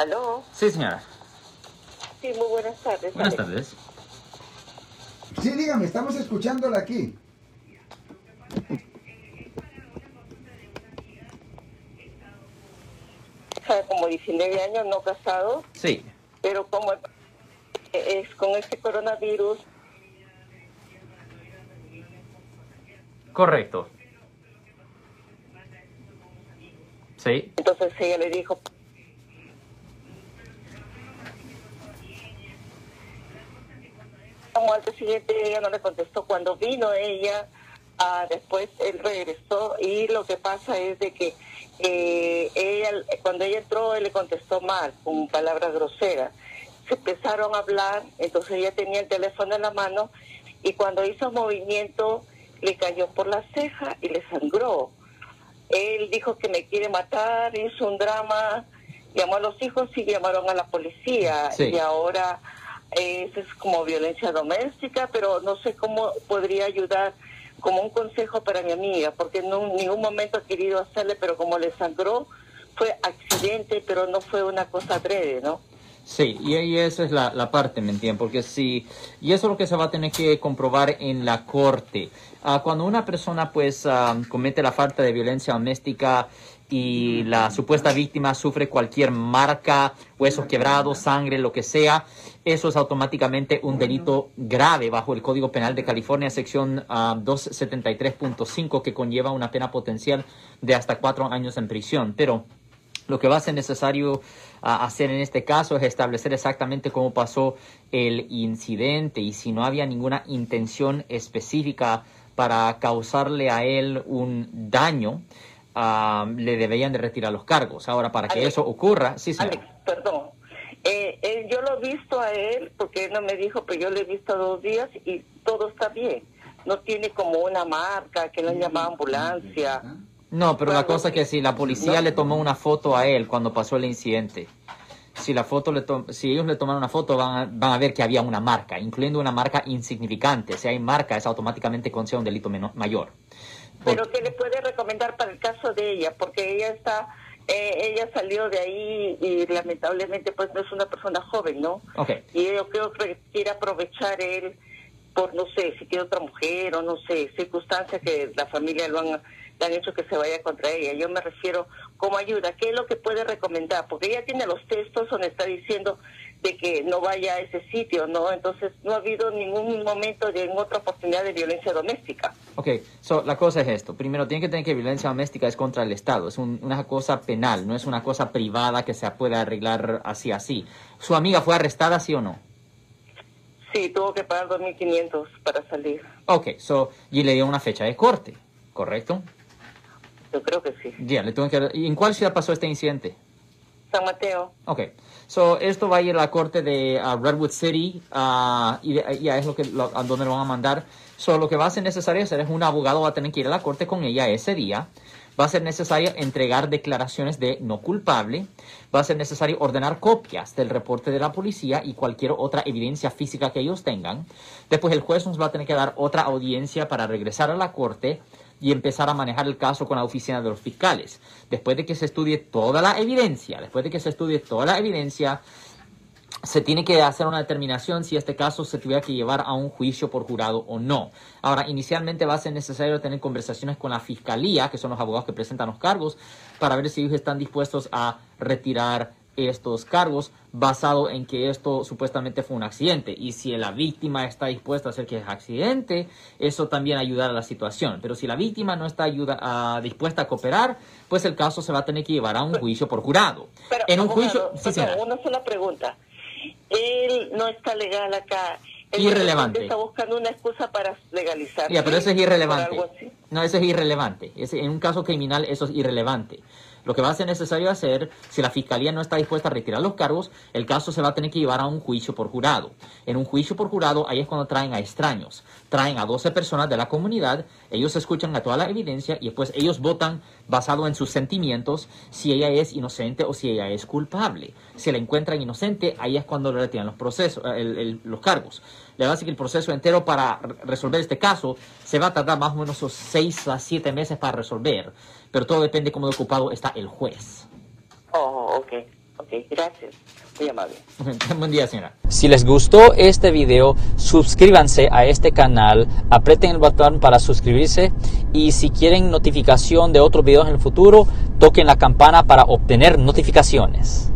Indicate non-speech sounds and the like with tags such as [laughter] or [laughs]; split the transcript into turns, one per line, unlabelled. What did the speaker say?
¿Aló?
Sí, señora.
Sí, muy buenas tardes.
Buenas
Alex.
tardes.
Sí, dígame, estamos escuchándola aquí.
Sabe, Como 19 años no casado,
Sí.
pero como es con este coronavirus,
Correcto. Sí.
entonces ella le dijo, al día siguiente ella no le contestó. Cuando vino ella, ah, después él regresó y lo que pasa es de que eh, ella, cuando ella entró, él le contestó mal, con palabras groseras. Se empezaron a hablar, entonces ella tenía el teléfono en la mano y cuando hizo movimiento le cayó por la ceja y le sangró. Él dijo que me quiere matar, hizo un drama, llamó a los hijos y llamaron a la policía.
Sí.
Y ahora eh, es como violencia doméstica, pero no sé cómo podría ayudar como un consejo para mi amiga, porque en ningún momento he querido hacerle, pero como le sangró, fue accidente, pero no fue una cosa breve, ¿no?
Sí, y, y esa es la, la parte, ¿me entienden? Porque si, y eso es lo que se va a tener que comprobar en la corte. Ah, cuando una persona pues ah, comete la falta de violencia doméstica y la supuesta víctima sufre cualquier marca, huesos quebrados, sangre, lo que sea, eso es automáticamente un delito grave bajo el Código Penal de California, sección ah, 273.5, que conlleva una pena potencial de hasta cuatro años en prisión. Pero lo que va a ser necesario ah, hacer en este caso es establecer exactamente cómo pasó el incidente y si no había ninguna intención específica para causarle a él un daño, le deberían de retirar los cargos. Ahora, para que
Alex.
eso ocurra, sí, señor.
Alex, perdón. Eh, eh, yo lo he visto a él, porque él no me dijo, pero yo lo he visto dos días y todo está bien. No tiene como una marca, que no llama ambulancia.
No, pero la cosa es que si la policía
no.
le tomó una foto a él cuando pasó el incidente, si la foto le to- si ellos le tomaron una foto van a, van a ver que había una marca, incluyendo una marca insignificante. Si hay marca es automáticamente considera un delito menor- mayor.
Pero ¿qué le puede recomendar para el caso de ella? Porque ella está, eh, ella salió de ahí y lamentablemente pues no es una persona joven, ¿no?
Ok.
Y yo creo que quiere aprovechar él por, no sé, si tiene otra mujer o no sé, circunstancias que la familia lo han, le han hecho que se vaya contra ella. Yo me refiero como ayuda. ¿Qué es lo que puede recomendar? Porque ella tiene los textos donde está diciendo de que no vaya a ese sitio, ¿no? Entonces no ha habido ningún momento de en otra oportunidad de violencia doméstica.
Ok, so, la cosa es esto. Primero, tiene que tener que violencia doméstica es contra el Estado. Es un- una cosa penal, no es una cosa privada que se puede arreglar así, así. ¿Su amiga fue arrestada, sí o no?
Sí, tuvo que pagar 2.500 para salir.
Ok, so, y le dio una fecha de corte, ¿correcto?
Yo creo que sí.
Ya, le tuvo que... ¿Y en cuál ciudad pasó este incidente?
San Mateo.
Ok, so esto va a ir a la corte de ah, Redwood City ah, y ya es lo que lo- a donde lo van a mandar. So lo que va a ser necesario hacer es un abogado va a tener que ir a la corte con ella ese día. Va a ser necesario entregar declaraciones de no culpable. Va a ser necesario ordenar copias del reporte de la policía y cualquier otra evidencia física que ellos tengan. Después el juez nos va a tener que dar otra audiencia para regresar a la corte y empezar a manejar el caso con la oficina de los fiscales. Después de que se estudie toda la evidencia, después de que se estudie toda la evidencia, se tiene que hacer una determinación si este caso se tuviera que llevar a un juicio por jurado o no. Ahora, inicialmente va a ser necesario tener conversaciones con la fiscalía, que son los abogados que presentan los cargos, para ver si ellos están dispuestos a retirar estos cargos basado en que esto supuestamente fue un accidente y si la víctima está dispuesta a hacer que es accidente eso también ayudará a la situación pero si la víctima no está ayuda, ah, dispuesta a cooperar pues el caso se va a tener que llevar a un juicio por jurado
Pero,
en un
abogado,
juicio sí,
una sola pregunta. Él no está legal acá. Él
Irrelevante.
Está buscando una excusa para legalizar.
Ya, pero eso es irrelevante. No, eso es irrelevante. Es- en un caso criminal eso es irrelevante. Lo que va a ser necesario hacer, si la fiscalía no está dispuesta a retirar los cargos, el caso se va a tener que llevar a un juicio por jurado. En un juicio por jurado, ahí es cuando traen a extraños. Traen a 12 personas de la comunidad, ellos escuchan a toda la evidencia y después ellos votan basado en sus sentimientos si ella es inocente o si ella es culpable. Si la encuentran inocente, ahí es cuando le retiran los procesos, eh, el- el- los cargos. Le va a decir que el proceso entero para re- resolver este caso se va a tardar más o menos 6 a 7 meses para resolver, pero todo depende cómo de ocupado está el juez.
Oh, ok. Ok, gracias. Muy amable. [laughs]
Buen día, señora.
Si les gustó este video, suscríbanse a este canal, aprieten el botón para suscribirse y si quieren notificación de otros videos en el futuro, toquen la campana para obtener notificaciones.